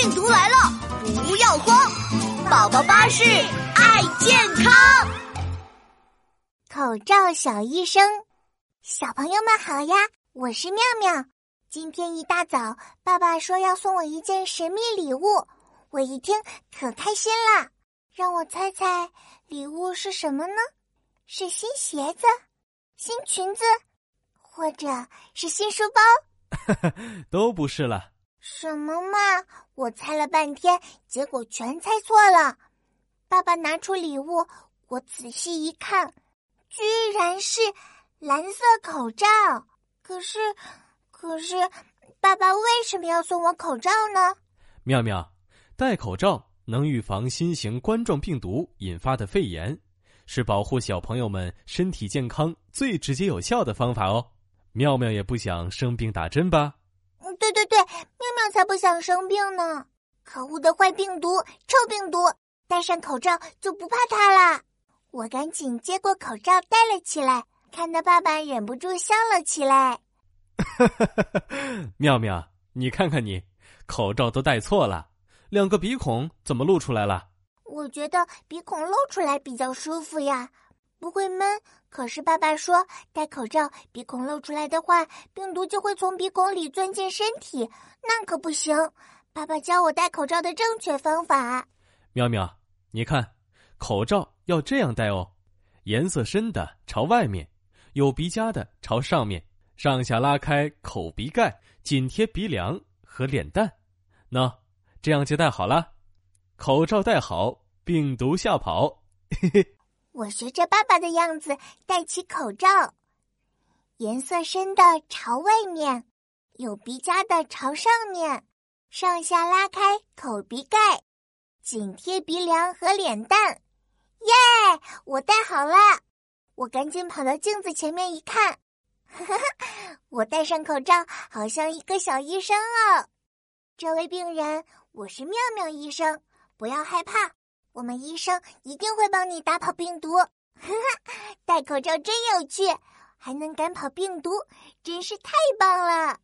病毒来了，不要慌！宝宝巴士爱健康，口罩小医生，小朋友们好呀，我是妙妙。今天一大早，爸爸说要送我一件神秘礼物，我一听可开心了。让我猜猜，礼物是什么呢？是新鞋子、新裙子，或者是新书包？都不是了。什么嘛！我猜了半天，结果全猜错了。爸爸拿出礼物，我仔细一看，居然是蓝色口罩。可是，可是，爸爸为什么要送我口罩呢？妙妙，戴口罩能预防新型冠状病毒引发的肺炎，是保护小朋友们身体健康最直接有效的方法哦。妙妙也不想生病打针吧？嗯，对对对，才不想生病呢！可恶的坏病毒，臭病毒，戴上口罩就不怕它了。我赶紧接过口罩戴了起来，看到爸爸忍不住笑了起来。妙妙，你看看你，口罩都戴错了，两个鼻孔怎么露出来了？我觉得鼻孔露出来比较舒服呀。不会闷，可是爸爸说戴口罩，鼻孔露出来的话，病毒就会从鼻孔里钻进身体，那可不行。爸爸教我戴口罩的正确方法。妙妙，你看，口罩要这样戴哦，颜色深的朝外面，有鼻夹的朝上面，上下拉开口鼻盖，紧贴鼻梁和脸蛋。喏，这样就戴好了。口罩戴好，病毒吓跑。嘿嘿。我学着爸爸的样子戴起口罩，颜色深的朝外面，有鼻夹的朝上面，上下拉开口鼻盖，紧贴鼻梁和脸蛋。耶！我戴好了，我赶紧跑到镜子前面一看，哈哈，我戴上口罩，好像一个小医生哦。这位病人，我是妙妙医生，不要害怕。我们医生一定会帮你打跑病毒，哈哈！戴口罩真有趣，还能赶跑病毒，真是太棒了。